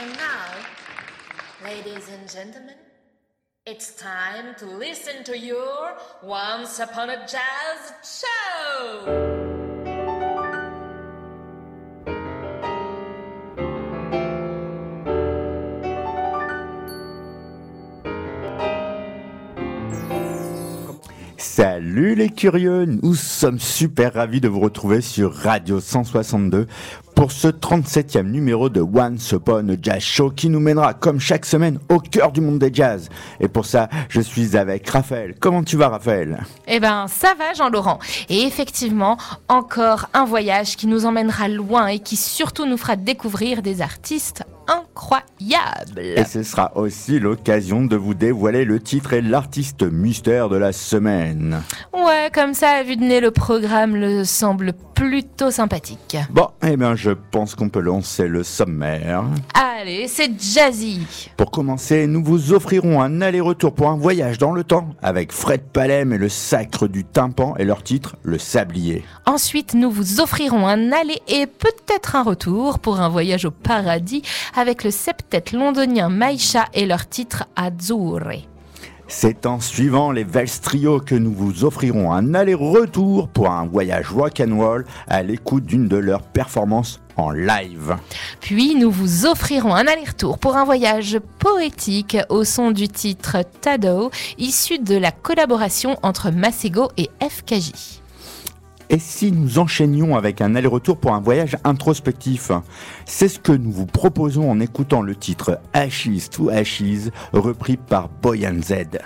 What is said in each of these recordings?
And now, ladies and gentlemen, it's time to listen to your Once Upon a Jazz show! Salut les curieux, nous sommes super ravis de vous retrouver sur Radio 162 pour ce 37e numéro de Once Upon a Jazz Show qui nous mènera comme chaque semaine au cœur du monde des jazz. Et pour ça, je suis avec Raphaël. Comment tu vas Raphaël? Eh ben ça va Jean-Laurent. Et effectivement, encore un voyage qui nous emmènera loin et qui surtout nous fera découvrir des artistes incroyables. Et ce sera aussi l'occasion de vous dévoiler le titre et l'artiste mystère de la semaine. Ouais, comme ça, à vue de nez, le programme le semble plutôt sympathique. Bon, eh bien je pense qu'on peut lancer le sommaire. Allez, c'est jazzy. Pour commencer, nous vous offrirons un aller-retour pour un voyage dans le temps avec Fred Palem et le sacre du tympan et leur titre Le Sablier. Ensuite, nous vous offrirons un aller et peut-être un retour pour un voyage au paradis avec le septet londonien Maïcha et leur titre Azzurre. C'est en suivant les Vels Trio que nous vous offrirons un aller-retour pour un voyage rock'n'roll à l'écoute d'une de leurs performances en live. Puis nous vous offrirons un aller-retour pour un voyage poétique au son du titre Tado, issu de la collaboration entre Masego et FKJ. Et si nous enchaînions avec un aller-retour pour un voyage introspectif C'est ce que nous vous proposons en écoutant le titre Ashes to Ashes, repris par Boyan Z.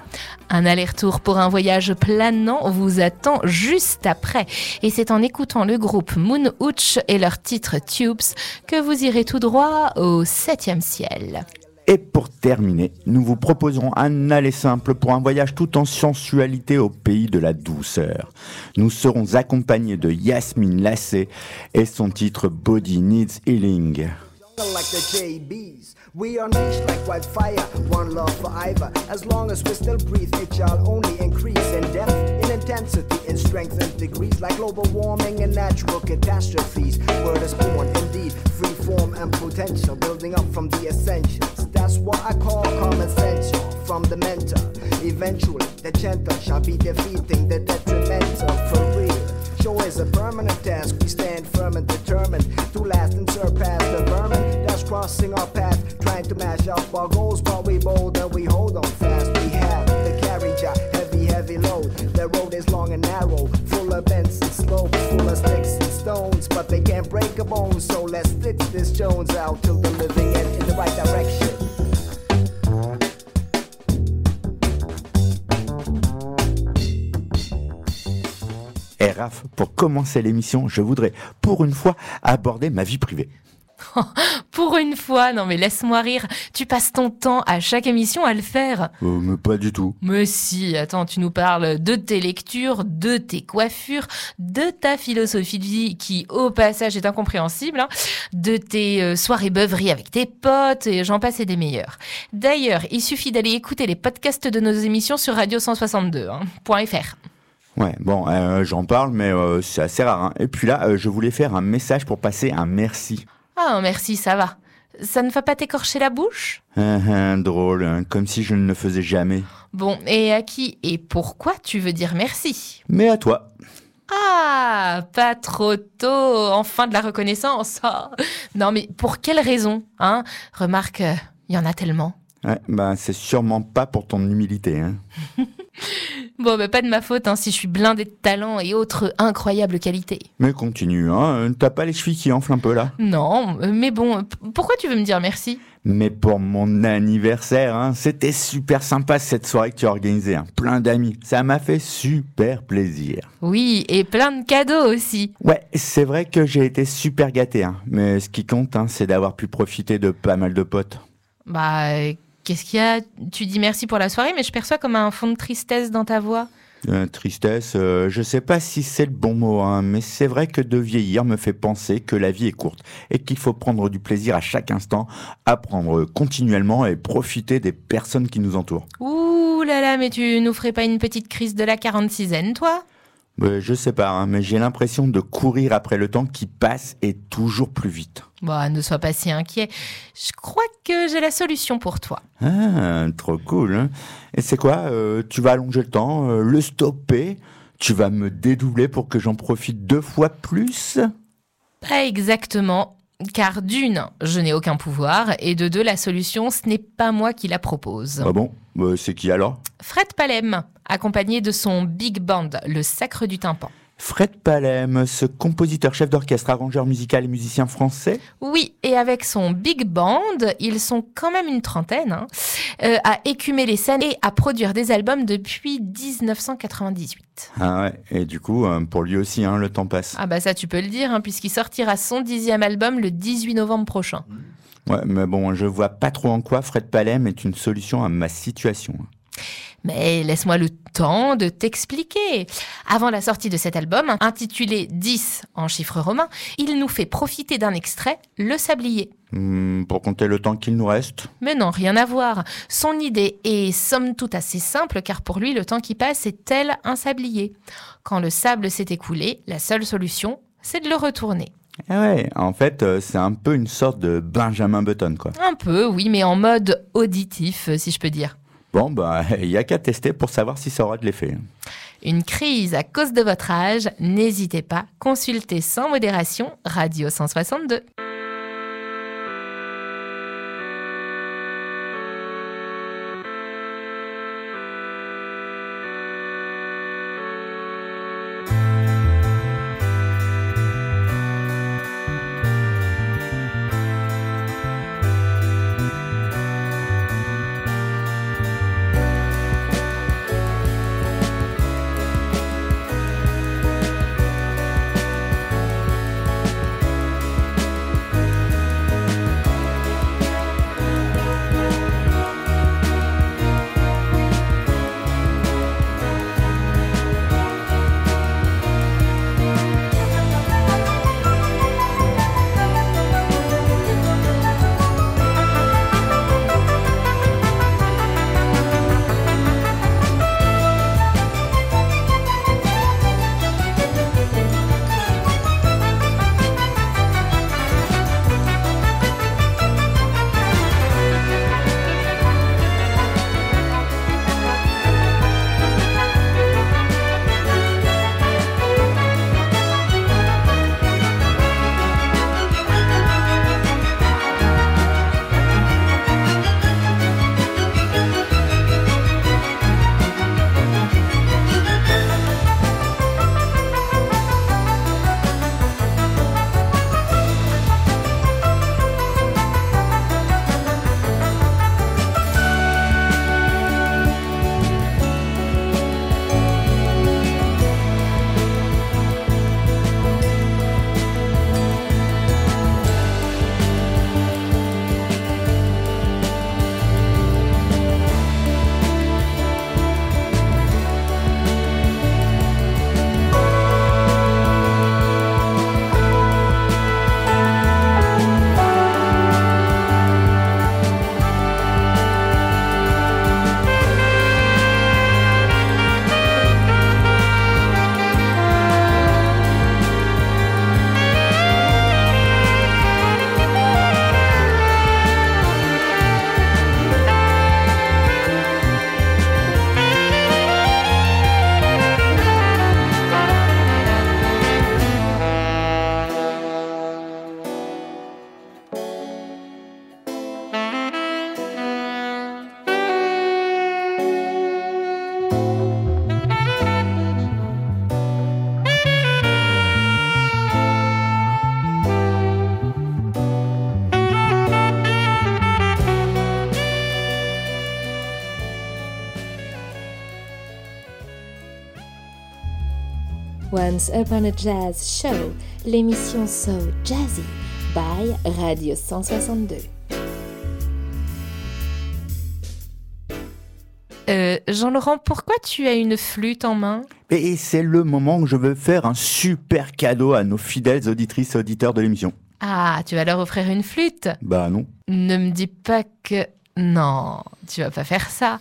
Un aller-retour pour un voyage planant vous attend juste après. Et c'est en écoutant le groupe Moon Hooch et leur titre Tubes que vous irez tout droit au septième ciel. Et pour terminer, nous vous proposerons un aller simple pour un voyage tout en sensualité au pays de la douceur. Nous serons accompagnés de Yasmine Lassé et son titre Body Needs Healing. Free form and potential, building up from the essentials. That's what I call common sense from the mentor. Eventually, the gentle shall be defeating the detrimental for real. Show is a permanent task. We stand firm and determined to last and surpass the vermin that's crossing our path, trying to mash up our goals. But we bold and we hold on fast. We have the carriage, a heavy, heavy load. The road is long and narrow, full of bends and slopes, full of sticks stones. But they can't break a bone, so let's stitch this Jones out till the living end in the right direction. Et Raph, pour commencer l'émission, je voudrais pour une fois aborder ma vie privée. Pour une fois, non mais laisse-moi rire, tu passes ton temps à chaque émission à le faire. Euh, mais pas du tout. Mais si, attends, tu nous parles de tes lectures, de tes coiffures, de ta philosophie de vie qui, au passage, est incompréhensible, hein, de tes euh, soirées beuveries avec tes potes, et j'en passe et des meilleurs. D'ailleurs, il suffit d'aller écouter les podcasts de nos émissions sur radio162.fr. Hein. Ouais, bon, euh, j'en parle, mais euh, c'est assez rare. hein. Et puis là, euh, je voulais faire un message pour passer un merci. Ah, merci, ça va. Ça ne va pas t'écorcher la bouche? Ah, drôle, hein, comme si je ne le faisais jamais. Bon, et à qui et pourquoi tu veux dire merci? Mais à toi. Ah, pas trop tôt, enfin de la reconnaissance. Ah. Non, mais pour quelle raison hein? Remarque, il y en a tellement. Ouais, bah, c'est sûrement pas pour ton humilité. Hein. Bon, bah, pas de ma faute hein, si je suis blindée de talent et autres incroyables qualités. Mais continue, hein. T'as pas les chevilles qui enflent un peu là? Non, euh, mais bon, pourquoi tu veux me dire merci? Mais pour mon anniversaire, hein, c'était super sympa cette soirée que tu as organisée. Hein. Plein d'amis. Ça m'a fait super plaisir. Oui, et plein de cadeaux aussi. Ouais, c'est vrai que j'ai été super gâté. Hein. Mais ce qui compte, hein, c'est d'avoir pu profiter de pas mal de potes. Bah, euh, qu'est-ce qu'il y a? Tu dis merci pour la soirée, mais je perçois comme un fond de tristesse dans ta voix. Euh, tristesse, euh, je sais pas si c'est le bon mot, hein, mais c'est vrai que de vieillir me fait penser que la vie est courte et qu'il faut prendre du plaisir à chaque instant, apprendre continuellement et profiter des personnes qui nous entourent. Ouh là là, mais tu nous ferais pas une petite crise de la 46 toi? Euh, je sais pas, hein, mais j'ai l'impression de courir après le temps qui passe et toujours plus vite. Bon, ne sois pas si inquiet. Je crois que j'ai la solution pour toi. Ah, trop cool. hein. Et c'est quoi euh, Tu vas allonger le temps, euh, le stopper Tu vas me dédoubler pour que j'en profite deux fois plus? Pas exactement. Car d'une, je n'ai aucun pouvoir, et de deux, la solution, ce n'est pas moi qui la propose. Ah bon? C'est qui alors? Fred Palem, accompagné de son big band, le Sacre du Tympan. Fred Palem, ce compositeur, chef d'orchestre, arrangeur musical et musicien français Oui, et avec son big band, ils sont quand même une trentaine, hein, euh, à écumer les scènes et à produire des albums depuis 1998. Ah ouais, et du coup, euh, pour lui aussi, hein, le temps passe. Ah bah ça tu peux le dire, hein, puisqu'il sortira son dixième album le 18 novembre prochain. Ouais, mais bon, je vois pas trop en quoi Fred Palem est une solution à ma situation. Mais laisse-moi le temps de t'expliquer. Avant la sortie de cet album, intitulé 10 en chiffres romains, il nous fait profiter d'un extrait, Le Sablier. Hmm, pour compter le temps qu'il nous reste Mais non, rien à voir. Son idée est somme toute assez simple car pour lui, le temps qui passe est tel un sablier? Quand le sable s'est écoulé, la seule solution, c'est de le retourner. Ah ouais, en fait, euh, c'est un peu une sorte de Benjamin Button, quoi. Un peu, oui, mais en mode auditif, euh, si je peux dire. Bon, bah, il y a qu'à tester pour savoir si ça aura de l'effet. Une crise à cause de votre âge, n'hésitez pas, consultez sans modération Radio 162. Once Upon a Jazz Show, l'émission So Jazzy by Radio 162. Euh, Jean-Laurent, pourquoi tu as une flûte en main? Et c'est le moment où je veux faire un super cadeau à nos fidèles auditrices et auditeurs de l'émission. Ah, tu vas leur offrir une flûte? Bah non. Ne me dis pas que... Non, tu vas pas faire ça.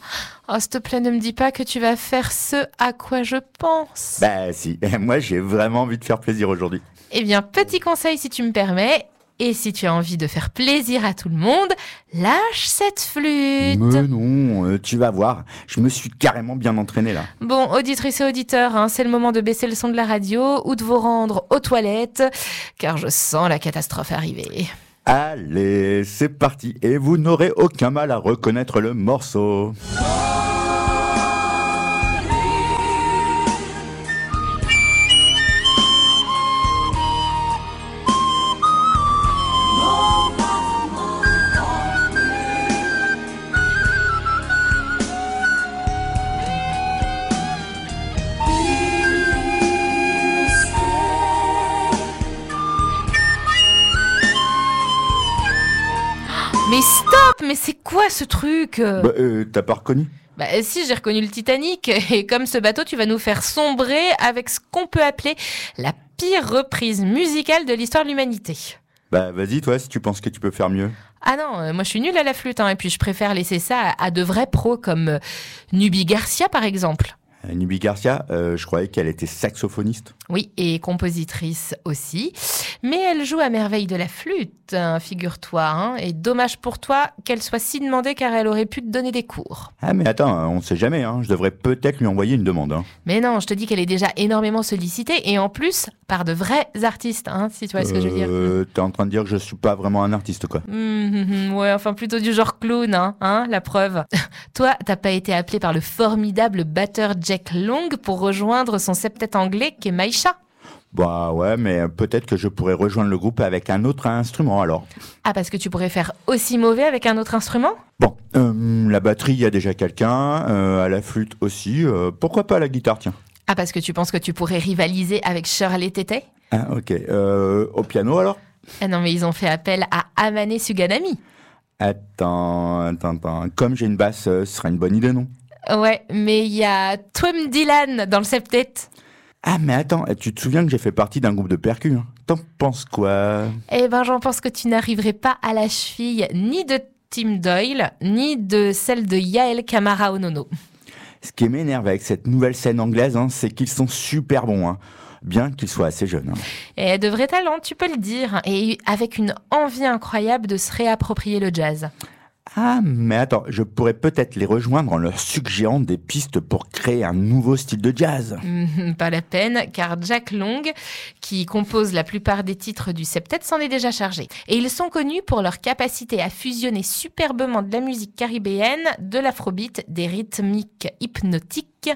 Oh, s'il te plaît, ne me dis pas que tu vas faire ce à quoi je pense. Bah si, moi j'ai vraiment envie de faire plaisir aujourd'hui. Eh bien, petit conseil si tu me permets. Et si tu as envie de faire plaisir à tout le monde, lâche cette flûte. Mais non, euh, tu vas voir, je me suis carrément bien entraîné là. Bon, auditrices et auditeurs, hein, c'est le moment de baisser le son de la radio ou de vous rendre aux toilettes, car je sens la catastrophe arriver. Allez, c'est parti, et vous n'aurez aucun mal à reconnaître le morceau. Mais stop, mais c'est quoi ce truc Bah, euh, t'as pas reconnu? Bah si, j'ai reconnu le Titanic, et comme ce bateau, tu vas nous faire sombrer avec ce qu'on peut appeler la pire reprise musicale de l'histoire de l'humanité. Bah vas-y toi, si tu penses que tu peux faire mieux. Ah non, euh, moi je suis nulle à la flûte, hein, et puis je préfère laisser ça à, à de vrais pros comme euh, Nubi Garcia par exemple. Euh, Nubi Garcia, euh, je croyais qu'elle était saxophoniste. Oui, et compositrice aussi. Mais elle joue à merveille de la flûte, hein, figure-toi. hein, et dommage pour toi qu'elle soit si demandée car elle aurait pu te donner des cours. Ah mais attends, on sait jamais, hein, je devrais peut-être lui envoyer une demande. Mais non, je te dis qu'elle est déjà énormément sollicitée et en plus par de vrais artistes, hein, si tu vois ce que je veux dire. Euh, T'es en train de dire que je suis pas vraiment un artiste quoi. Hum, hum, hum, ouais, enfin plutôt du genre clown, hein, la preuve. Toi, t'as pas été appelé par le formidable batteur Jack Long pour rejoindre son septet anglais qu'est Maïcha Bah ouais, mais peut-être que je pourrais rejoindre le groupe avec un autre instrument alors. Ah, parce que tu pourrais faire aussi mauvais avec un autre instrument? Bon, euh, la batterie, il y a déjà quelqu'un, euh, à la flûte aussi, euh, pourquoi pas la guitare, tiens. Ah, parce que tu penses que tu pourrais rivaliser avec Shirley Tété Ah ok, au piano alors? Ah non, mais ils ont fait appel à Amane Suganami. Attends, attends, attends, comme j'ai une basse, ce serait une bonne idée non? Ouais, mais il y a Twim Dylan dans le septet. Ah mais attends, tu te souviens que j'ai fait partie d'un groupe de percus hein? T'en penses quoi? Eh ben, j'en pense que tu n'arriverais pas à la cheville ni de Tim Doyle, ni de celle de Yael Kamara Onono. Ce qui m'énerve avec cette nouvelle scène anglaise, hein, c'est qu'ils sont super bons, hein, bien qu'ils soient assez jeunes. Et de vrais talents, tu peux le dire, et avec une envie incroyable de se réapproprier le jazz. Ah, mais attends, je pourrais peut-être les rejoindre en leur suggérant des pistes pour créer un nouveau style de jazz. Mhm, Pas la peine, car Jack Long, qui compose la plupart des titres du septet, s'en est déjà chargé. Et ils sont connus pour leur capacité à fusionner superbement de la musique caribéenne, de l'afrobeat, des rythmiques hypnotiques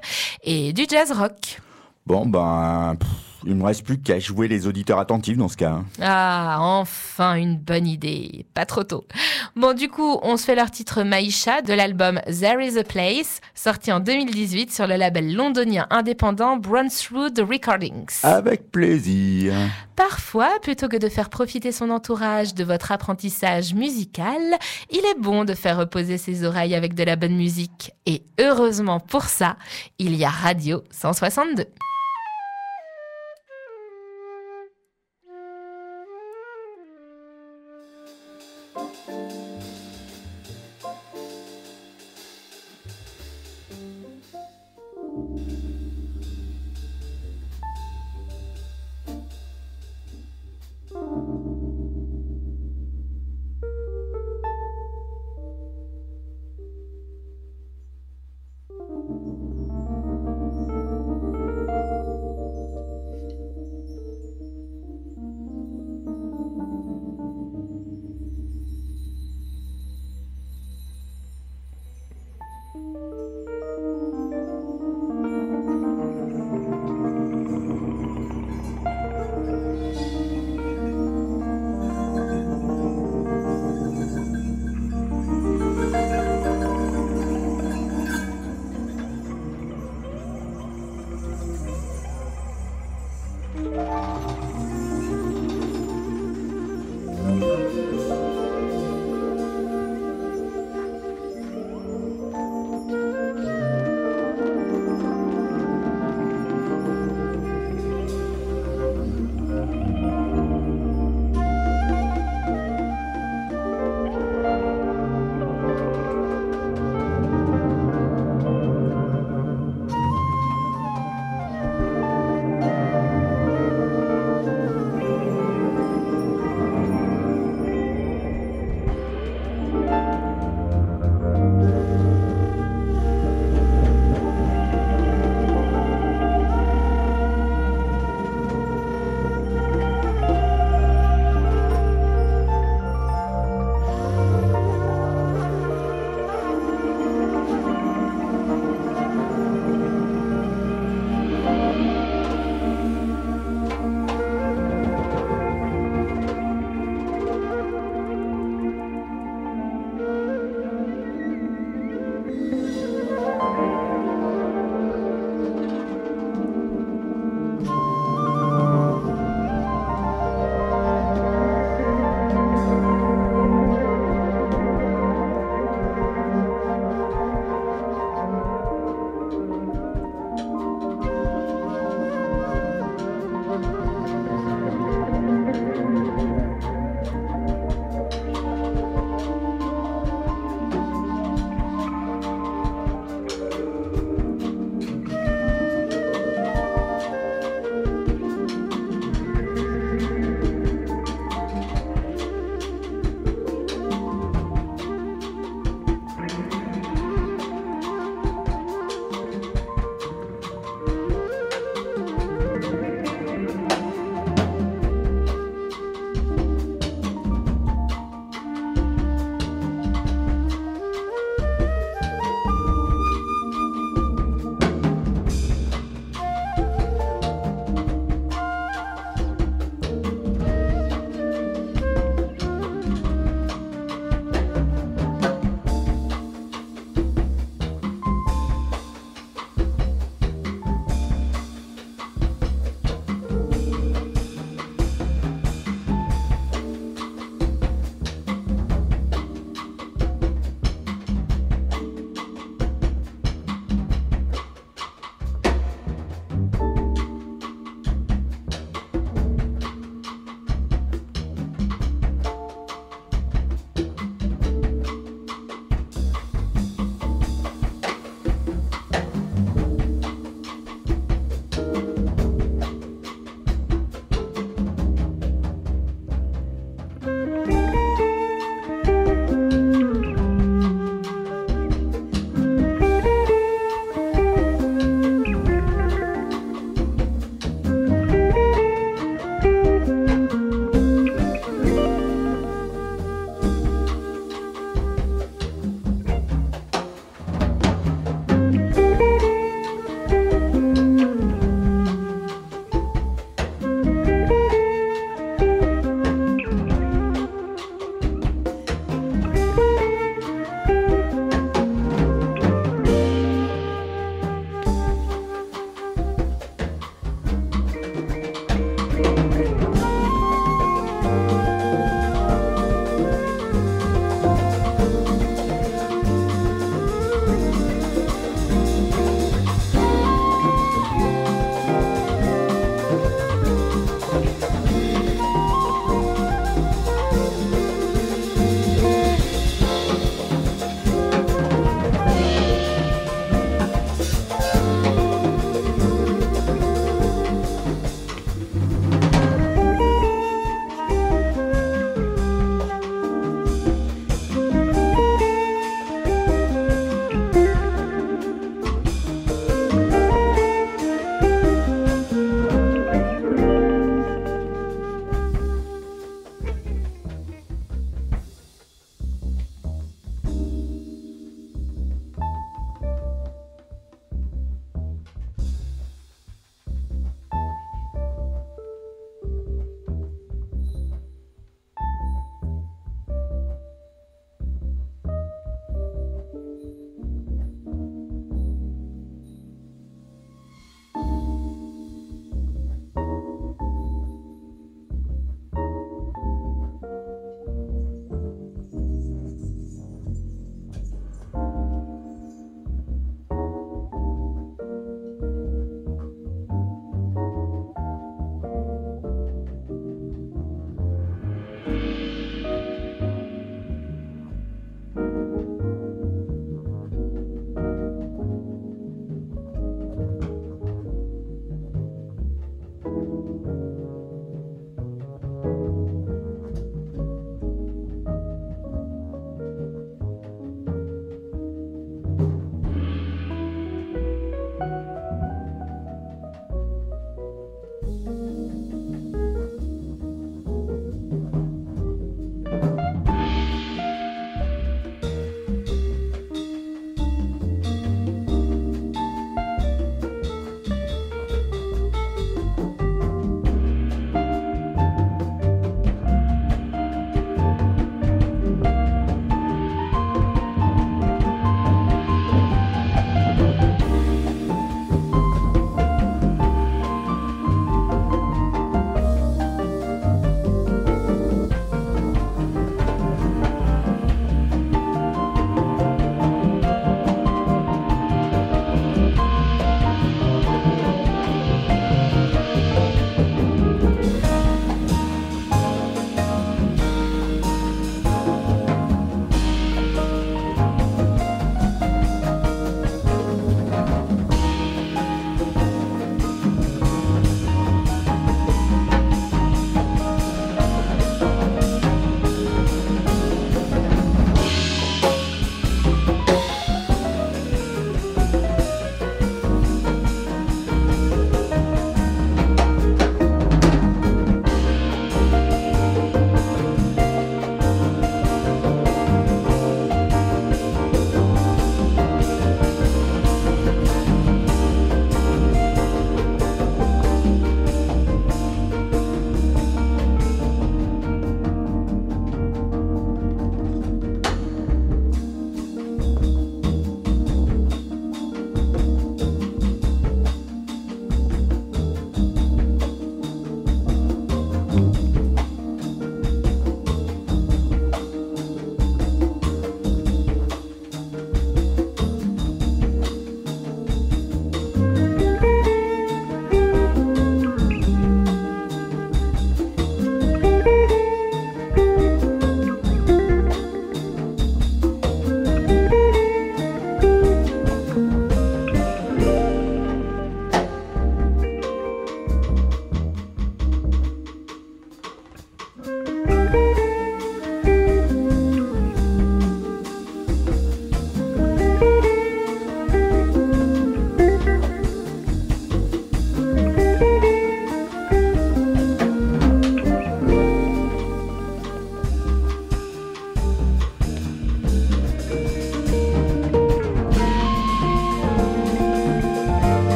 et du jazz rock. Bon, ben, pff, il me reste plus qu'à jouer les auditeurs attentifs dans ce cas. hein. Ah, enfin une bonne idée, pas trop tôt. Bon, du coup, on se fait leur titre Maïcha de l'album There is a Place, sorti en 2018 sur le label londonien indépendant Brunswood Recordings. Avec plaisir. Parfois, plutôt que de faire profiter son entourage de votre apprentissage musical, il est bon de faire reposer ses oreilles avec de la bonne musique. Et heureusement pour ça, il y a Radio 162.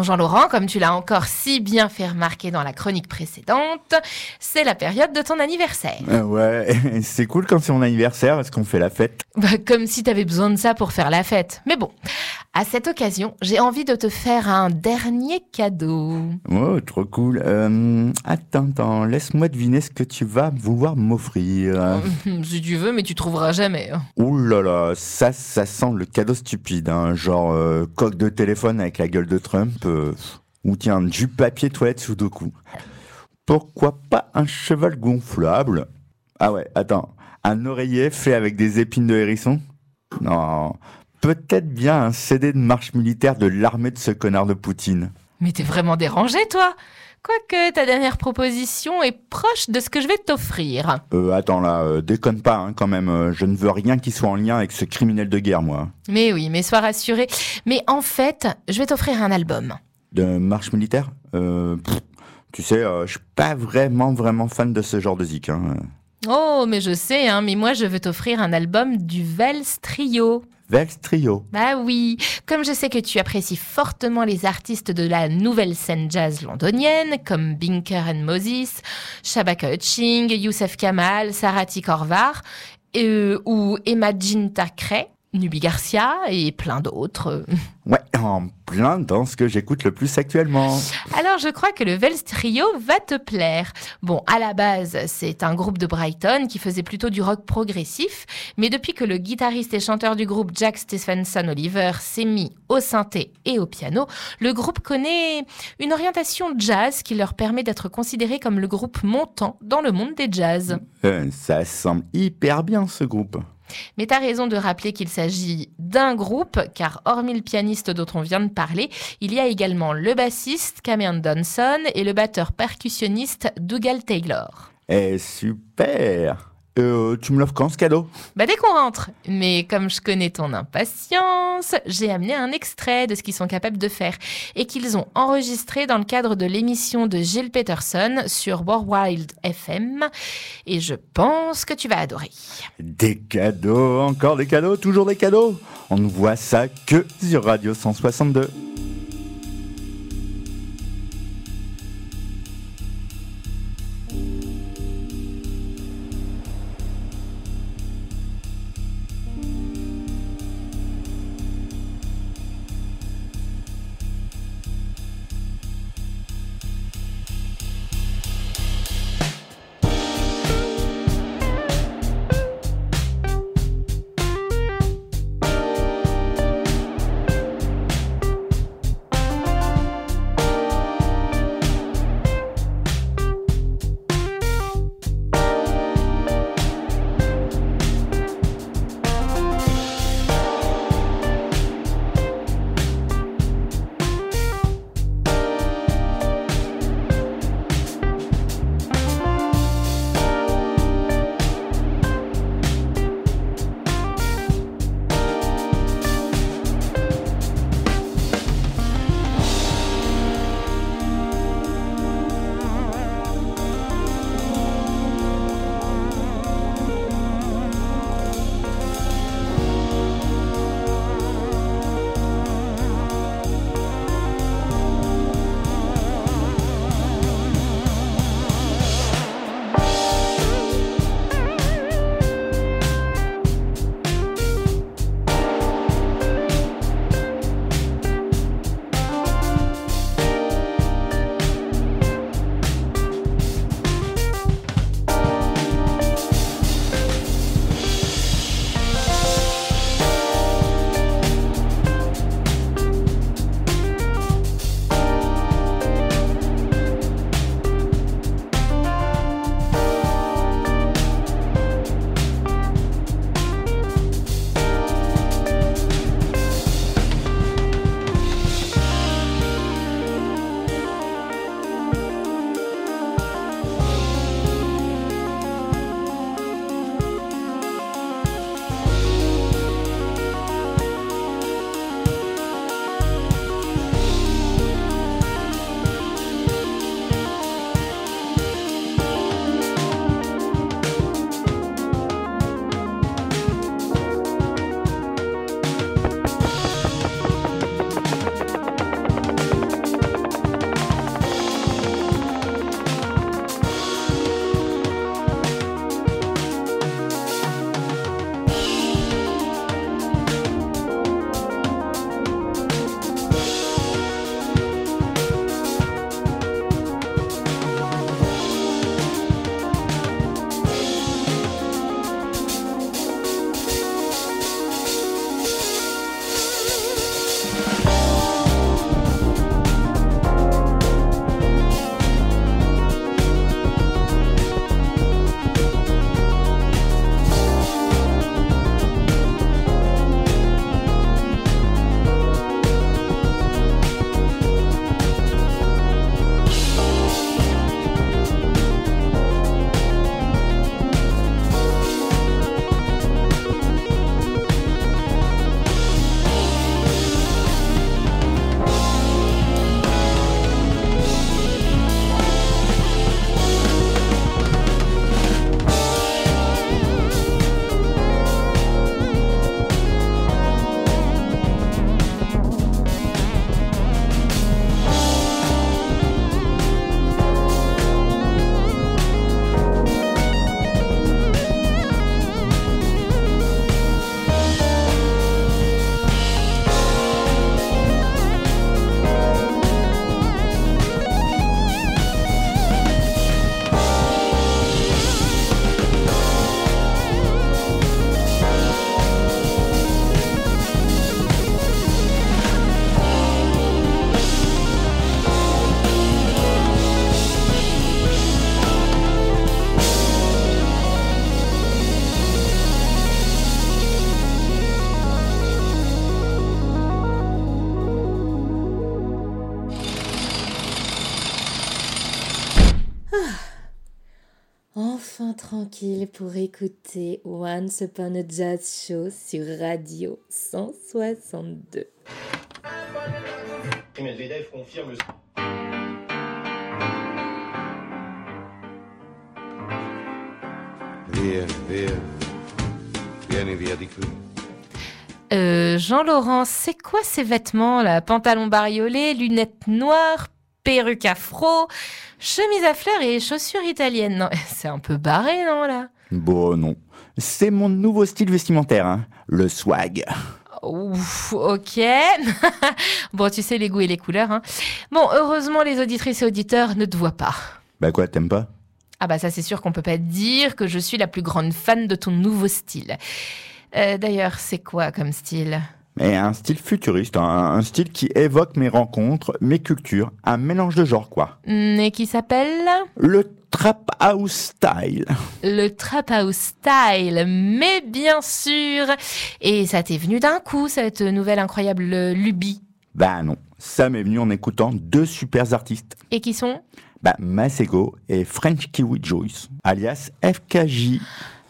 Bon, Jean-Laurent, comme tu l'as encore si bien fait remarquer dans la chronique précédente, c'est la période de ton anniversaire. Euh, ouais, c'est cool quand c'est mon anniversaire parce qu'on fait la fête. Bah, comme si t'avais besoin de ça pour faire la fête. Mais bon, à cette occasion, j'ai envie de te faire un dernier cadeau. Oh, trop cool. Euh, attends, attends, laisse-moi deviner ce que tu vas vouloir m'offrir. si tu veux, mais tu trouveras jamais. hein. Ouh là là, ça, ça sent le cadeau stupide, hein, genre euh, coque de téléphone avec la gueule de Trump, euh, ou tiens, du papier toilette Sudoku. Pourquoi pas un cheval gonflable? Ah ouais, attends, un oreiller fait avec des épines de hérisson? Non, peut-être bien un CD de marche militaire de l'armée de ce connard de Poutine. Mais t'es vraiment dérangé, toi Quoique ta dernière proposition est proche de ce que je vais t'offrir. Euh, attends là, euh, déconne pas hein, quand même, euh, je ne veux rien qui soit en lien avec ce criminel de guerre, moi. Mais oui, mais sois rassuré. Mais en fait, je vais t'offrir un album. De marche militaire? Euh, pff, Tu sais, euh, je suis pas vraiment, vraiment fan de ce genre de zik. Hein. Oh, mais je sais, hein, mais moi je veux t'offrir un album du Vels Trio. Vex Trio. Bah oui, comme je sais que tu apprécies fortement les artistes de la nouvelle scène jazz londonienne, comme Binker and Moses, Shabaka Hutching, Youssef Kamal, Sarati Korvar, euh, ou Emma Jean Thackeray, Nubi Garcia et plein d'autres. Ouais, en plein dans ce que j'écoute le plus actuellement. Alors je crois que le Vels Trio va te plaire. Bon, à la base, c'est un groupe de Brighton qui faisait plutôt du rock progressif, mais depuis que le guitariste et chanteur du groupe Jack Stephenson Oliver s'est mis au synthé et au piano, le groupe connaît une orientation jazz qui leur permet d'être considéré comme le groupe montant dans le monde des jazz. Euh, ça semble hyper bien ce groupe. Mais t'as raison de rappeler qu'il s'agit d'un groupe, car hormis le pianiste dont on vient de parler, il y a également le bassiste Cameron Donson et le batteur percussionniste Dougal Taylor. Eh, super euh, Tu me l'offres quand ce cadeau? Bah dès qu'on rentre. Mais comme je connais ton impatience, j'ai amené un extrait de ce qu'ils sont capables de faire et qu'ils ont enregistré dans le cadre de l'émission de Gilles Peterson sur Worldwide FM. Et je pense que tu vas adorer. Des cadeaux, encore des cadeaux, toujours des cadeaux? On ne voit ça que sur Radio 162. Tranquille pour écouter Once Upon a Jazz Show sur Radio 162. Medvedev confirme Via, via. Vieni via di qui. Euh, Jean-Laurent, c'est quoi ces vêtements là? Pantalon bariolé, lunettes noires, perruque afro, chemise à fleurs et chaussures italiennes. Non, c'est un peu barré, non là? Bon, non. C'est mon nouveau style vestimentaire, hein, le swag. Ouf, ok. bon, tu sais les goûts et les couleurs. Hein. Bon, heureusement, les auditrices et auditeurs ne te voient pas. Bah quoi, t'aimes pas? Ah bah ça, c'est sûr qu'on peut pas dire que je suis la plus grande fan de ton nouveau style. Euh, D'ailleurs, c'est quoi comme style? Mais un style futuriste, un, un style qui évoque mes rencontres, mes cultures, un mélange de genres quoi. Hmm, Et qui s'appelle Le trap house style. le Trap House Style, mais bien sûr. Et ça t'est venu d'un coup, cette nouvelle incroyable euh, lubie? Bah non, ça m'est venu en écoutant deux super artistes. Et qui sont? Bah Masego et French Kiwi Joyce, alias FKJ.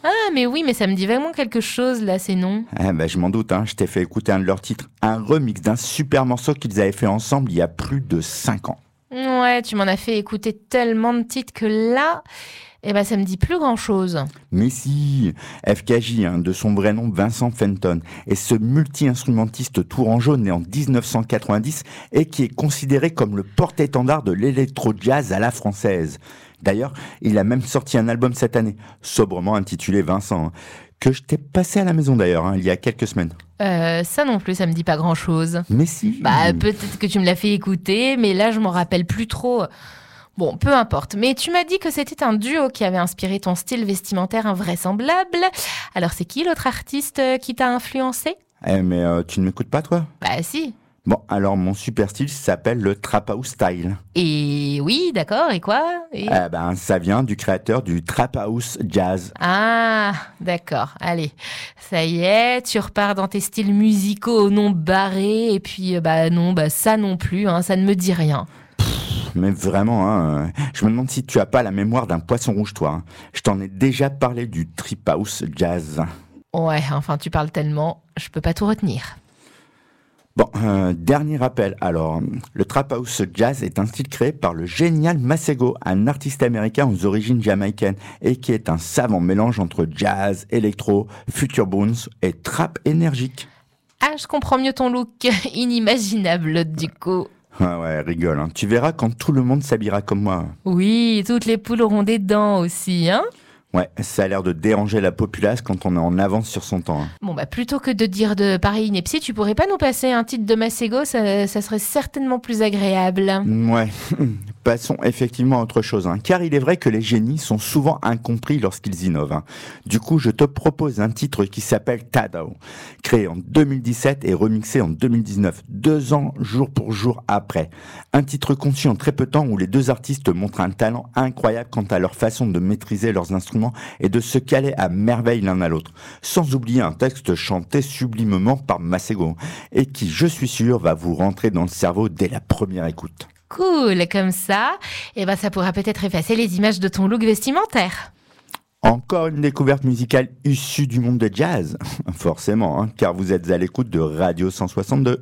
Ah, mais oui, mais ça me dit vraiment quelque chose, là, ces noms. Eh ben, je m'en doute, hein, je t'ai fait écouter un de leurs titres, un remix d'un super morceau qu'ils avaient fait ensemble il y a plus de 5 ans. Ouais, tu m'en as fait écouter tellement de titres que là, eh ben, ça me dit plus grand-chose. Mais si, FKJ, hein, de son vrai nom Vincent Fenton, est ce multi-instrumentiste tourangeau né en 1990 et qui est considéré comme le porte-étendard de l'électro-jazz à la française. D'ailleurs, il a même sorti un album cette année, sobrement intitulé Vincent, hein, que je t'ai passé à la maison d'ailleurs, hein, il y a quelques semaines. Euh, ça non plus, ça me dit pas grand-chose. Mais si. Bah, peut-être que tu me l'as fait écouter, mais là, je m'en rappelle plus trop. Bon, peu importe. Mais tu m'as dit que c'était un duo qui avait inspiré ton style vestimentaire invraisemblable. Alors, c'est qui l'autre artiste euh, qui t'a influencé? Eh, mais euh, tu ne m'écoutes pas, toi? Bah, si. Bon, alors mon super style s'appelle le Trap House Style. Et oui, d'accord, et quoi? Et- Eh ben, ça vient du créateur du Trap House Jazz. Ah, d'accord, allez. Ça y est, tu repars dans tes styles musicaux au nom barré, et puis, euh, bah non, bah ça non plus, hein, ça ne me dit rien. Mais vraiment, hein, euh, je me demande si tu as pas la mémoire d'un poisson rouge, toi. hein. Je t'en ai déjà parlé du Trip House Jazz. Ouais, enfin, tu parles tellement, je peux pas tout retenir. Bon, euh, dernier rappel. Alors, le Trap House Jazz est un style créé par le génial Masego, un artiste américain aux origines jamaïcaines et qui est un savant mélange entre jazz, électro, future bounce et trap énergique. Ah, je comprends mieux ton look inimaginable, du coup. Ouais, ouais, rigole. hein. Tu verras quand tout le monde s'habillera comme moi. Oui, toutes les poules auront des dents aussi, hein Ouais, ça a l'air de déranger la populace quand on est en avance sur son temps. hein. Bon, bah, plutôt que de dire de pareille ineptie, tu pourrais pas nous passer un titre de Masego, ça, ça serait certainement plus agréable. Ouais, passons effectivement à autre chose, hein, car il est vrai que les génies sont souvent incompris lorsqu'ils innovent. hein. Du coup, je te propose un titre qui s'appelle Tadao, créé en 2017 et remixé en 2019, deux ans jour pour jour après. Un titre conçu en très peu de temps où les deux artistes montrent un talent incroyable quant à leur façon de maîtriser leurs instruments et de se caler à merveille l'un à l'autre, sans oublier un texte chanté sublimement par Masego, et qui, je suis sûr, va vous rentrer dans le cerveau dès la première écoute. Cool, comme ça, et ben ça pourra peut-être effacer les images de ton look vestimentaire. Encore une découverte musicale issue du monde de jazz, forcément, hein, car vous êtes à l'écoute de Radio 162.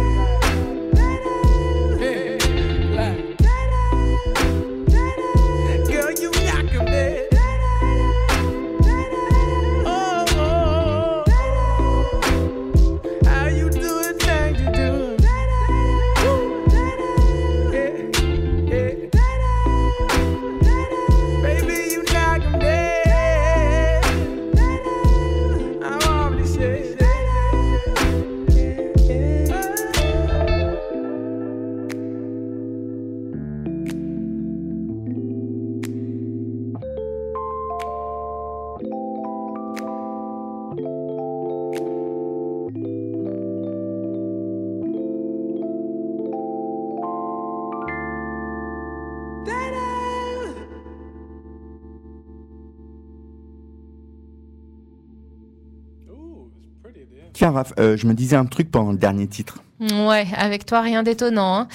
Raph, euh, je me disais un truc pendant le dernier titre. Ouais, avec toi, rien d'étonnant. hein.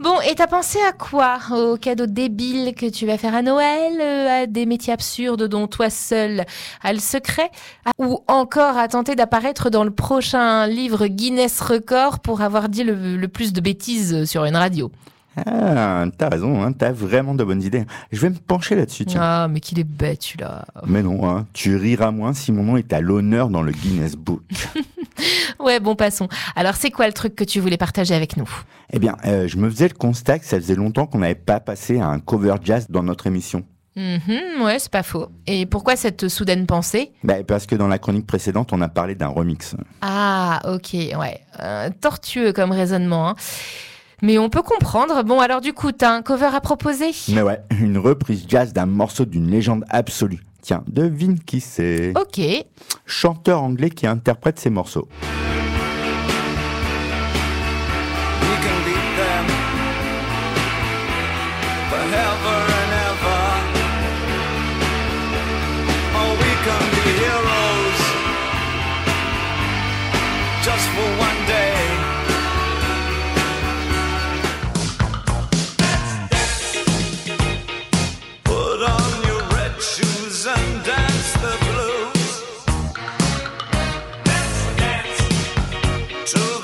Bon, et t'as pensé à quoi Aux cadeaux débiles que tu vas faire à Noël euh, À des métiers absurdes dont toi seul as le secret Ou encore à tenter d'apparaître dans le prochain livre Guinness Record pour avoir dit le plus de bêtises sur une radio? Ah, t'as raison, hein, t'as vraiment de bonnes idées. Je vais me pencher là-dessus, tiens. Ah, mais qu'il est bête, celui-là. Mais non, hein, tu riras moins si mon nom est à l'honneur dans le Guinness Book. Ouais, bon, passons. Alors, c'est quoi le truc que tu voulais partager avec nous? Eh bien, euh, je me faisais le constat que ça faisait longtemps qu'on n'avait pas passé à un cover jazz dans notre émission. Mhm, Ouais, c'est pas faux. Et pourquoi cette soudaine pensée? Bah, parce que dans la chronique précédente, on a parlé d'un remix. Ah, ok, ouais. Euh, tortueux comme raisonnement. hein. Mais on peut comprendre. Bon, alors du coup, t'as un cover à proposer? Mais ouais, une reprise jazz d'un morceau d'une légende absolue. Tiens, devine qui c'est? Ok. Chanteur anglais qui interprète ces morceaux.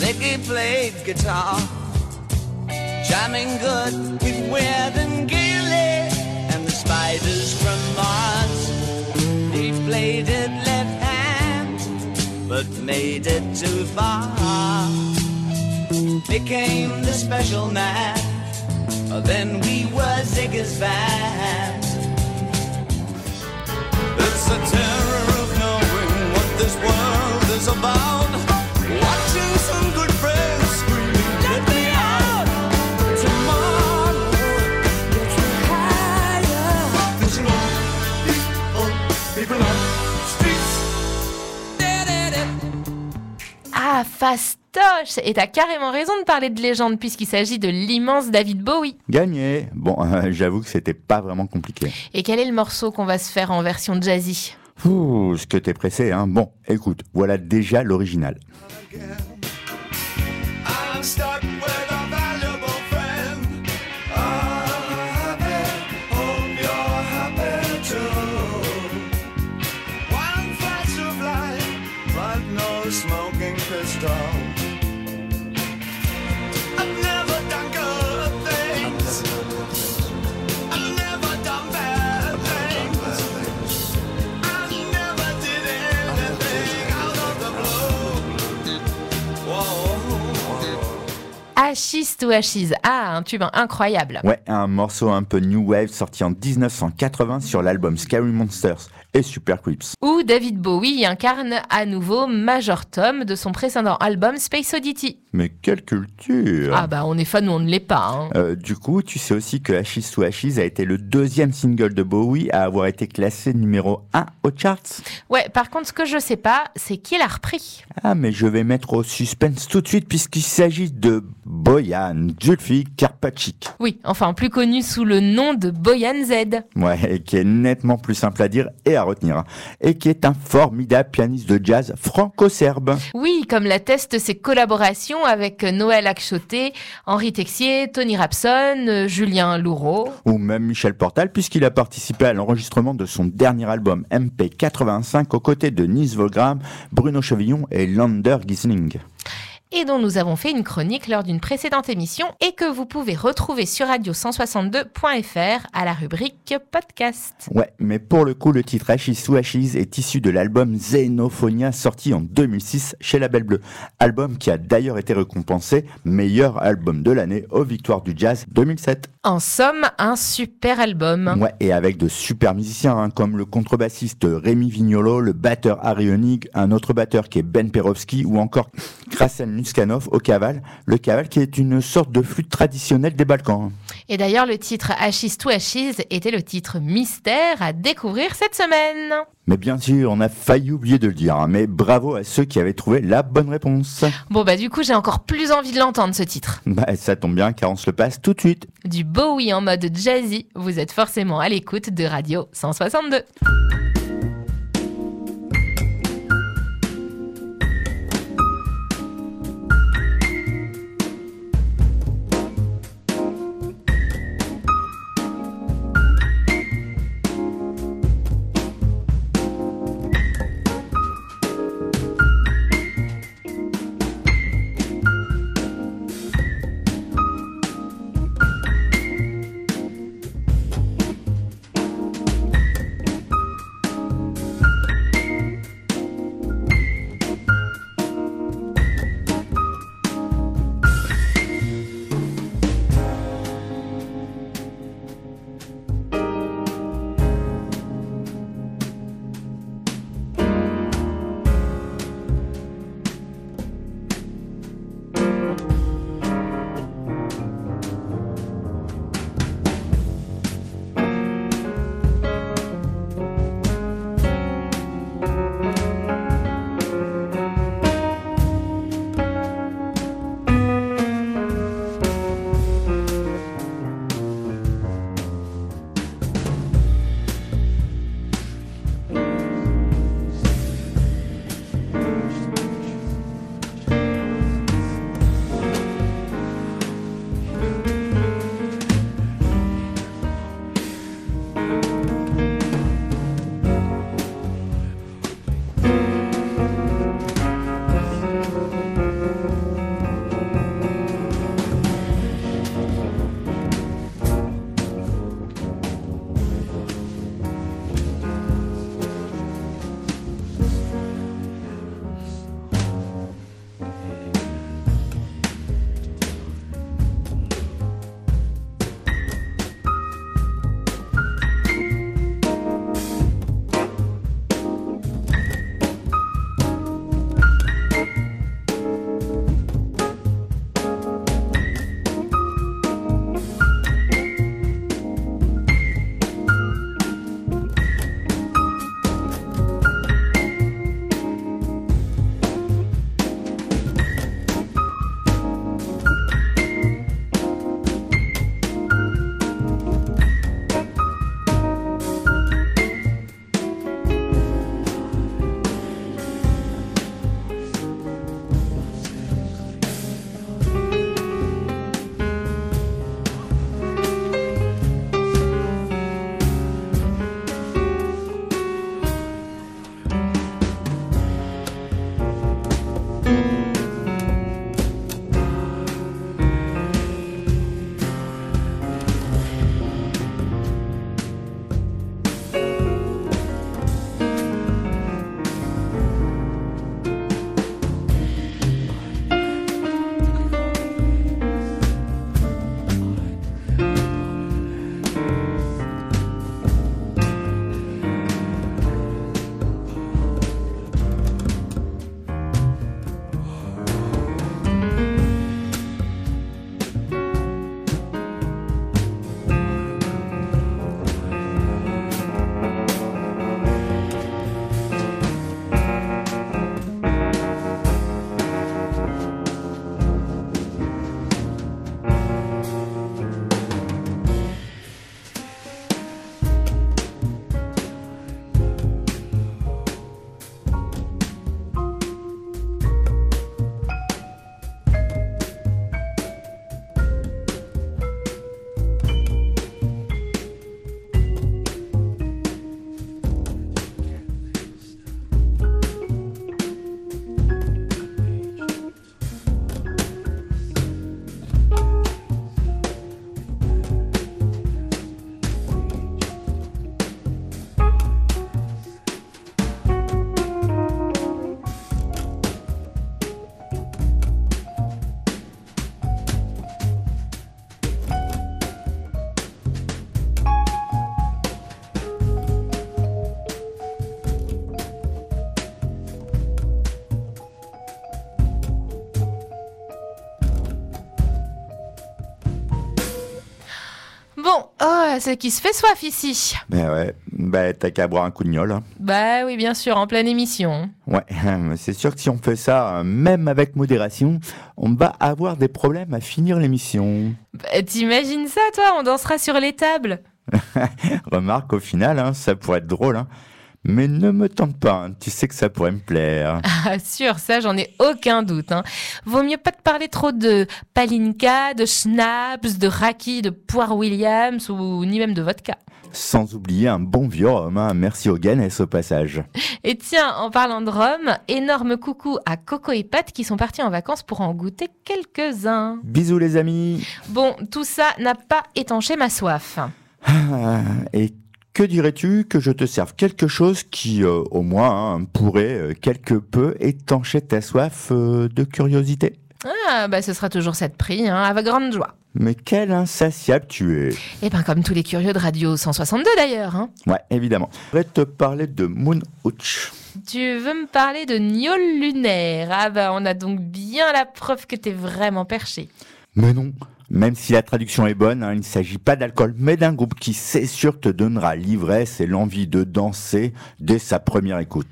Ziggy played guitar, jamming good with Weird and Gilly and the spiders from Mars. He played it left hand, but made it too far. Became the special man, then we were Ziggy's band. It's the terror of knowing what this world is about. Ah, fastoche Et t'as carrément raison de parler de légende puisqu'il s'agit de l'immense David Bowie. Gagné. Bon, euh, j'avoue que c'était pas vraiment compliqué. Et quel est le morceau qu'on va se faire en version jazzy? Ouh, ce que t'es pressé, hein. Bon, écoute, voilà déjà l'original. Ashes to Ashes. Ah, un tube incroyable. Ouais, un morceau un peu new wave sorti en 1980 sur l'album Scary Monsters et Super Creeps. Où David Bowie incarne à nouveau Major Tom de son précédent album Space Oddity. Mais quelle culture Ah bah on est fan ou on ne l'est pas. hein. Euh, du coup, tu sais aussi que Ashes to Ashes a été le deuxième single de Bowie à avoir été classé numéro 1 aux charts. Ouais, par contre ce que je sais pas, c'est qui l'a repris. Ah, mais je vais mettre au suspense tout de suite puisqu'il s'agit de Boyan Zulfi Karpachik. Oui, enfin plus connu sous le nom de Boyan Z. Ouais, et qui est nettement plus simple à dire et à retenir. hein. Et qui est un formidable pianiste de jazz franco-serbe. Oui, comme l'attestent ses collaborations avec Noël Akchoté, Henri Texier, Tony Rapson, Julien Louraud. Ou même Michel Portal, puisqu'il a participé à l'enregistrement de son dernier album MP85 aux côtés de Nils Volgram, Bruno Chevillon et Lander Gisling. Et dont nous avons fait une chronique lors d'une précédente émission et que vous pouvez retrouver sur radio162.fr à la rubrique podcast. Ouais, mais pour le coup, le titre Achis ou Achis est issu de l'album Xenophonia sorti en 2006 chez Label Bleu. Album qui a d'ailleurs été récompensé meilleur album de l'année aux Victoires du Jazz 2007. En somme, un super album. Ouais, et avec de super musiciens hein, comme le contrebassiste Rémi Vignolo, le batteur Harry Honig, un autre batteur qui est Ben Perovski ou encore Krasen Luskanov au caval. Le caval qui est une sorte de flûte traditionnelle des Balkans. Et d'ailleurs, le titre Achis to Achis était le titre mystère à découvrir cette semaine. Mais bien sûr, on a failli oublier de le dire, hein, mais bravo à ceux qui avaient trouvé la bonne réponse. Bon bah du coup, j'ai encore plus envie de l'entendre ce titre. Bah ça tombe bien car on se le passe tout de suite. Du Bowie en mode jazzy, vous êtes forcément à l'écoute de Radio 162. C'est qui se fait soif ici. Mais ouais, bah t'as qu'à boire un coup de gnôle. hein. Bah oui, bien sûr, en pleine émission. Ouais, c'est sûr que si on fait ça, euh, même avec modération, on va avoir des problèmes à finir l'émission. Bah, T'imagines ça, toi? On dansera sur les tables. Remarque, au final, hein, ça pourrait être drôle. hein. Mais ne me tente pas, hein, tu sais que ça pourrait me plaire. Ah, sûr, ça, j'en ai aucun doute. Hein. Vaut mieux pas te parler trop de palinka, de schnapps, de raki, de poire Williams ou ni même de vodka. Sans oublier un bon vieux rhum, hein. merci au Guinness au passage. Et tiens, en parlant de rhum, énorme coucou à Coco et Pat qui sont partis en vacances pour en goûter quelques-uns. Bisous les amis Bon, tout ça n'a pas étanché ma soif. Ah, Et que dirais-tu que je te serve quelque chose qui, euh, au moins, hein, pourrait euh, quelque peu étancher ta soif euh, de curiosité? Ah, bah ce sera toujours cette prix, hein, avec grande joie. Mais quel insatiable tu es Et ben comme tous les curieux de Radio 162 d'ailleurs. Hein. Ouais, évidemment. Je voudrais te parler de Moon Hooch. Tu veux me parler de Niol lunaire? Ah bah on a donc bien la preuve que t'es vraiment perché. Mais non, même si la traduction est bonne, hein, il ne s'agit pas d'alcool, mais d'un groupe qui, c'est sûr, te donnera l'ivresse et l'envie de danser dès sa première écoute.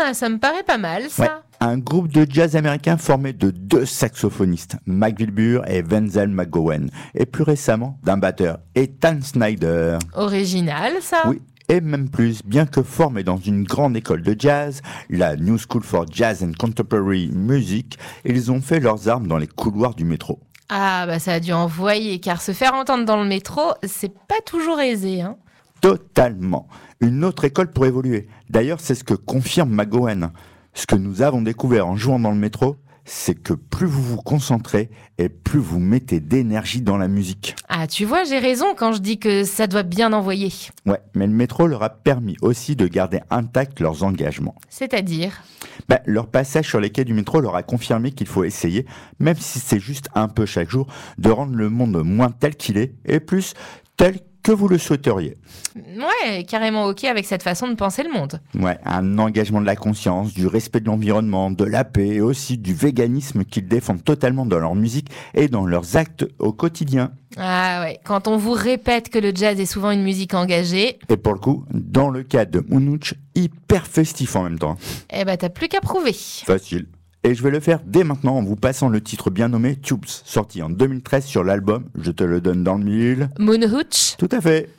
Ah, ça me paraît pas mal ça. Ouais, un groupe de jazz américain formé de deux saxophonistes, Mike Wilbur et Wenzel McGowan, et plus récemment d'un batteur, Ethan Snyder. Original ça. Oui, et même plus, bien que formés dans une grande école de jazz, la New School for Jazz and Contemporary Music, ils ont fait leurs armes dans les couloirs du métro. Ah bah ça a dû envoyer car se faire entendre dans le métro, c'est pas toujours aisé. Hein. Totalement. Une autre école pour évoluer. D'ailleurs, c'est ce que confirme McGowan. Ce que nous avons découvert en jouant dans le métro, c'est que plus vous vous concentrez et plus vous mettez d'énergie dans la musique. Ah tu vois, j'ai raison quand je dis que ça doit bien envoyer. Ouais, mais le métro leur a permis aussi de garder intacts leurs engagements. C'est-à-dire? Ben, leur passage sur les quais du métro leur a confirmé qu'il faut essayer, même si c'est juste un peu chaque jour, de rendre le monde moins tel qu'il est et plus tel que vous le souhaiteriez. Ouais, carrément ok avec cette façon de penser le monde. Ouais, un engagement de la conscience, du respect de l'environnement, de la paix et aussi du véganisme qu'ils défendent totalement dans leur musique et dans leurs actes au quotidien. Ah ouais, quand on vous répète que le jazz est souvent une musique engagée, Et pour le coup, dans le cas de Mounouch, hyper festif en même temps. eh ben t'as plus qu'à prouver. Facile. Et je vais le faire dès maintenant en vous passant le titre bien nommé Tubes, sorti en 2013 sur l'album Je te le donne dans le mille. Moon Hooch, Tout à fait.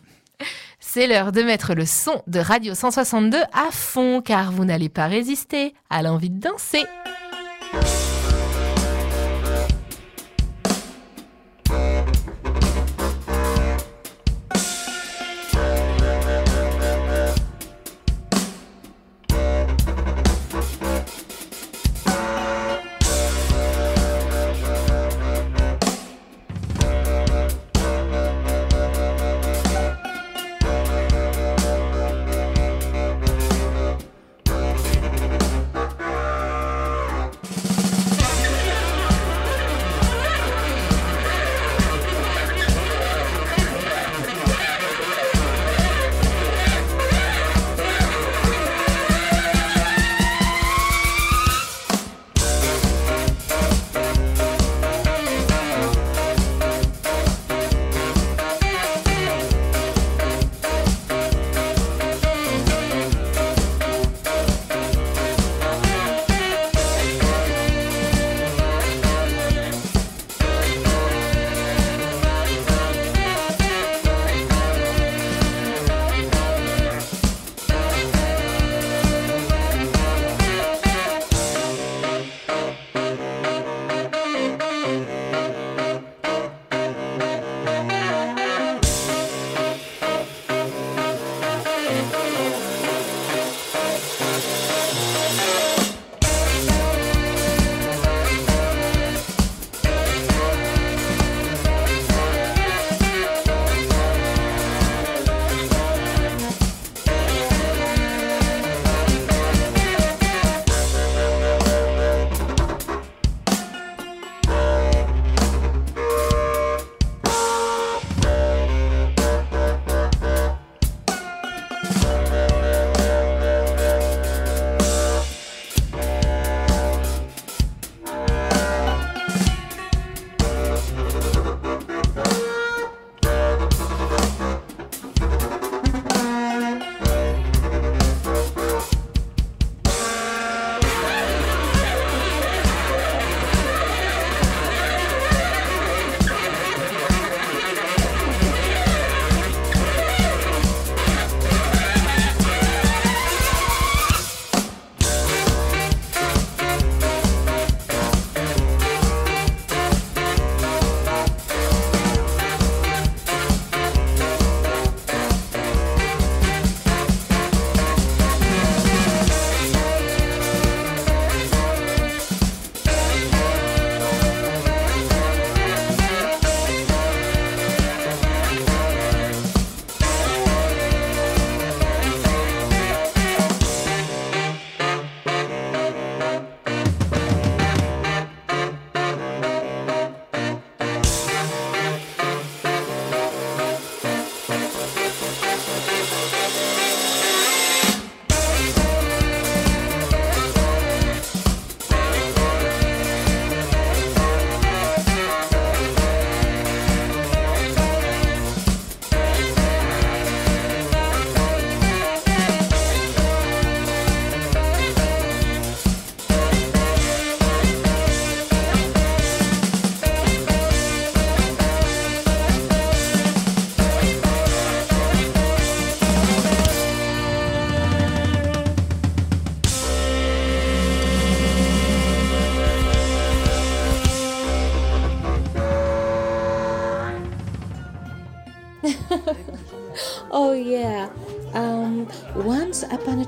c'est l'heure de mettre le son de Radio 162 à fond car vous n'allez pas résister à l'envie de danser.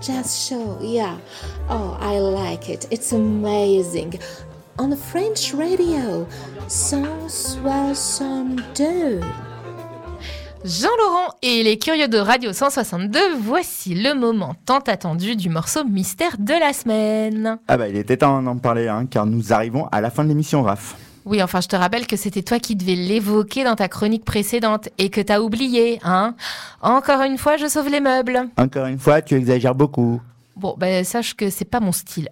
Jazz show. Yeah. Oh, I like it. It's amazing. On the French radio. 162. Jean-Laurent et les curieux de Radio 162, voici le moment tant attendu du morceau mystère de la semaine. Ah bah il était temps d'en parler, hein, car nous arrivons à la fin de l'émission, Raph. Oui, enfin, je te rappelle que c'était toi qui devais l'évoquer dans ta chronique précédente et que t'as oublié, hein Encore une fois, je sauve les meubles. Encore une fois, tu exagères beaucoup. Bon, ben, sache que c'est pas mon style.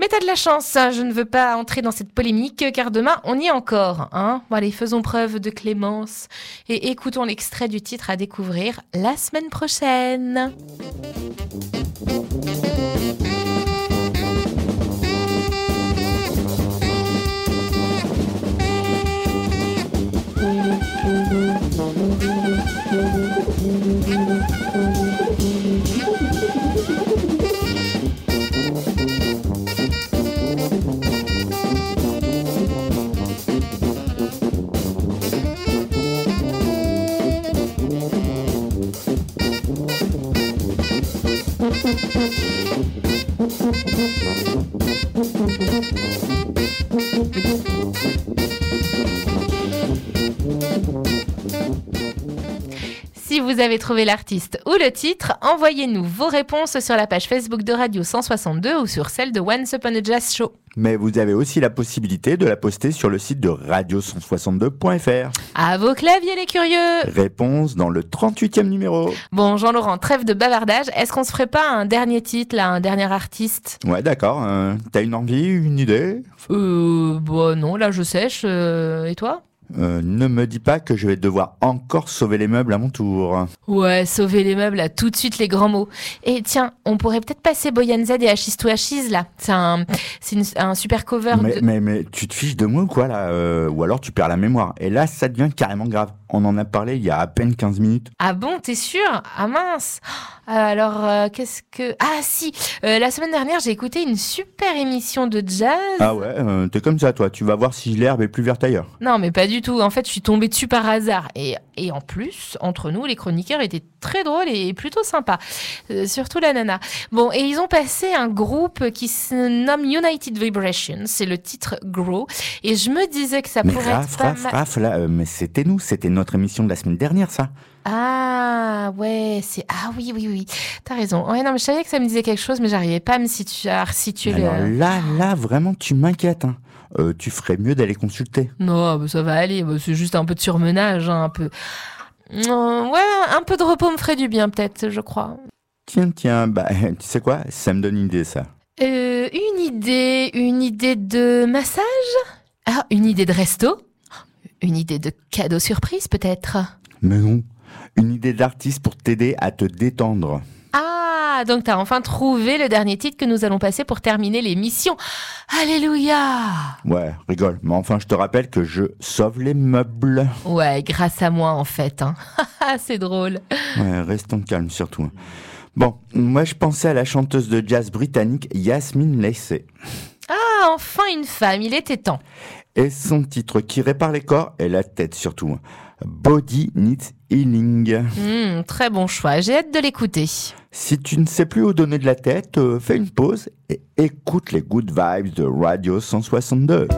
Mais t'as de la chance, hein, je ne veux pas entrer dans cette polémique, car demain, on y est encore, hein Bon, allez, faisons preuve de clémence et écoutons l'extrait du titre à découvrir la semaine prochaine. Si vous avez trouvé l'artiste ou le titre, envoyez-nous vos réponses sur la page Facebook de Radio 162 ou sur celle de Once Upon a Jazz Show. Mais vous avez aussi la possibilité de la poster sur le site de radio162.fr. À vos claviers les curieux Réponse dans le 38e numéro. Bon, Jean-Laurent, trêve de bavardage. Est-ce qu'on se ferait pas un dernier titre, là, un dernier artiste? Ouais, d'accord. euh, T'as une envie, une idée? Euh, bah non, là je sèche. euh, et toi? Euh, Ne me dis pas que je vais devoir encore sauver les meubles à mon tour. Ouais, sauver les meubles, là, tout de suite les grands mots. Et tiens, on pourrait peut-être passer Boyan Z et Achis to Achis, là. C'est un, un super cover Mais, de... mais, mais tu te fiches de moi ou quoi là euh, Ou alors tu perds la mémoire. Et là, ça devient carrément grave. On en a parlé il y a à peine 15 minutes. Ah bon, t'es sûr? Ah mince Alors, euh, qu'est-ce que... Ah si, euh, la semaine dernière, j'ai écouté une super émission de jazz. Ah ouais, euh, t'es comme ça toi. Tu vas voir si l'herbe est plus verte ailleurs. Non, mais pas du tout. En fait, je suis tombée dessus par hasard. Et, et en plus, entre nous, les chroniqueurs étaient très drôles et plutôt sympas. Euh, surtout la nana. Bon, et ils ont passé un groupe qui se nomme United Vibrations. C'est le titre Grow. Et je me disais que ça mais pourrait Raph, être pas Raph, mal. Raph, là, euh, mais c'était nous. C'était notre émission de la semaine dernière, ça. Ah, ouais, c'est. Ah oui, oui, oui. T'as raison. Ouais, non, mais je savais que ça me disait quelque chose, mais j'arrivais pas à me situer, à resituer Alors le. là, là, vraiment, tu m'inquiètes. Hein. Euh, tu ferais mieux d'aller consulter. Non, bah, ça va aller. bah, c'est juste un peu de surmenage, hein, un peu. Euh, ouais, un peu de repos me ferait du bien, peut-être, je crois. Tiens, tiens, bah, tu sais quoi? Ça me donne une idée, ça. Euh, une idée, une idée de massage? Ah, une idée de resto? Une idée de cadeau surprise, peut-être? Mais non. Une idée d'artiste pour t'aider à te détendre. Ah, donc t'as enfin trouvé le dernier titre que nous allons passer pour terminer l'émission. Alléluia Ouais, rigole. Mais enfin, je te rappelle que je sauve les meubles. Ouais, grâce à moi, en fait. Hein. C'est drôle. Ouais, restons calmes surtout. hein. Bon, moi je pensais à la chanteuse de jazz britannique Yasmine Lacey. Ah, enfin une femme, il était temps. Et son titre qui répare les corps et la tête surtout. Body Needs Healing. Hmm, très bon choix, j'ai hâte de l'écouter. Si tu ne sais plus où donner de la tête, euh, fais une pause et écoute les good vibes de Radio 162.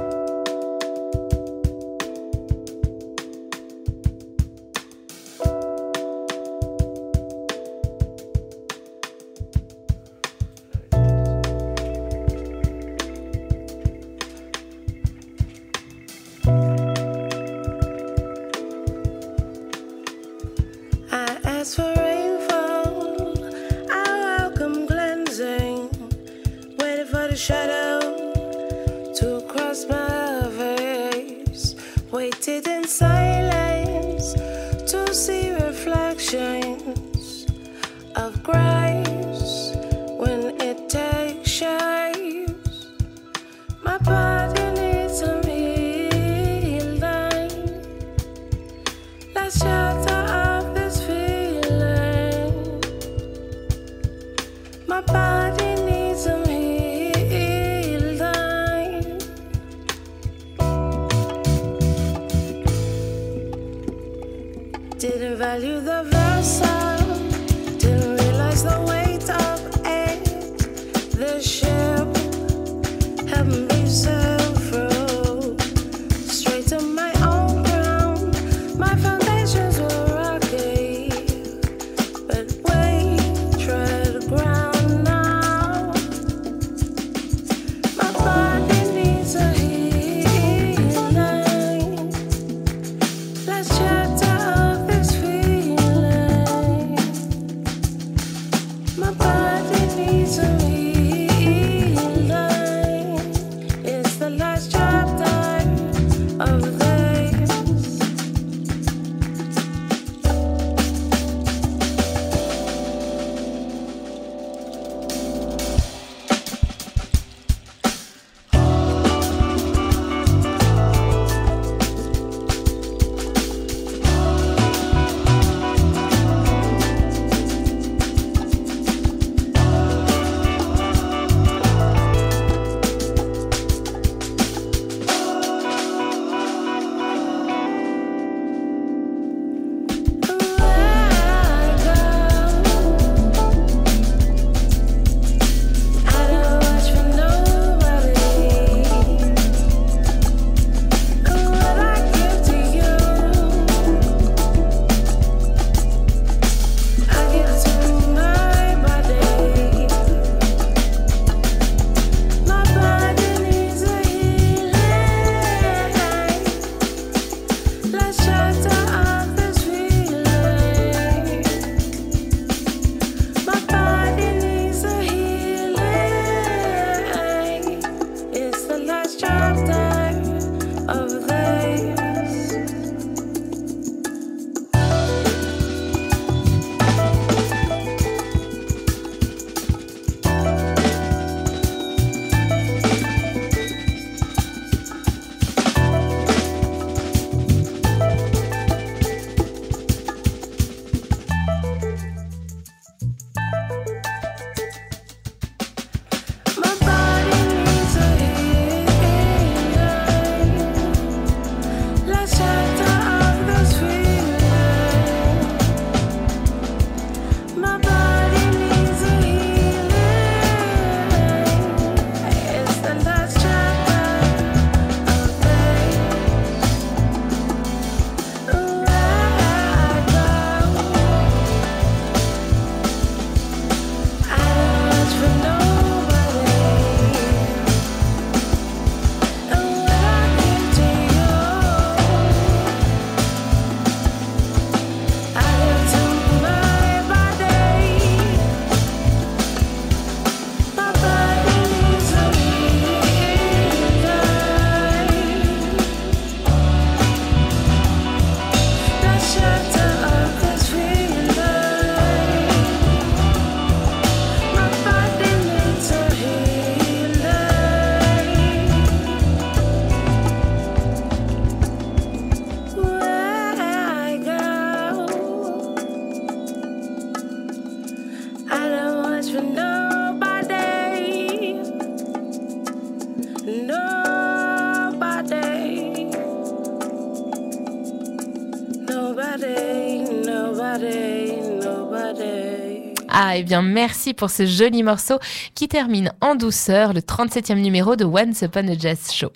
Ah, et bien merci pour ce joli morceau qui termine en douceur le 37e numéro de Once Upon a Jazz Show.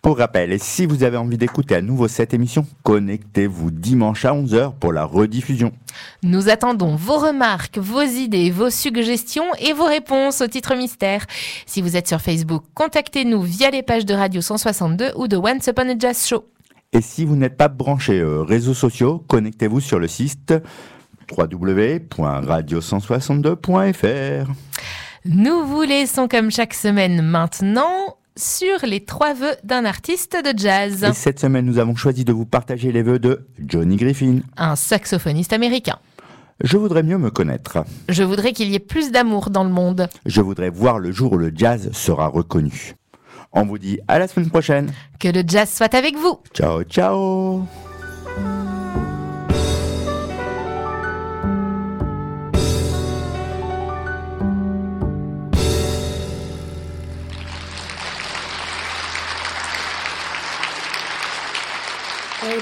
Pour rappel, et si vous avez envie d'écouter à nouveau cette émission, connectez-vous dimanche à 11h pour la rediffusion. Nous attendons vos remarques, vos idées, vos suggestions et vos réponses au titre mystère. Si vous êtes sur Facebook, contactez-nous via les pages de Radio 162 ou de Once Upon a Jazz Show. Et si vous n'êtes pas branché euh, réseaux sociaux, connectez-vous sur le site www.radio162.fr. Nous vous laissons comme chaque semaine maintenant sur les trois vœux d'un artiste de jazz, Et cette semaine, nous avons choisi de vous partager les vœux de Johnny Griffin. un saxophoniste américain. Je voudrais mieux me connaître. Je voudrais qu'il y ait plus d'amour dans le monde. Je voudrais voir le jour où le jazz sera reconnu. On vous dit à la semaine prochaine. Que le jazz soit avec vous. Ciao, ciao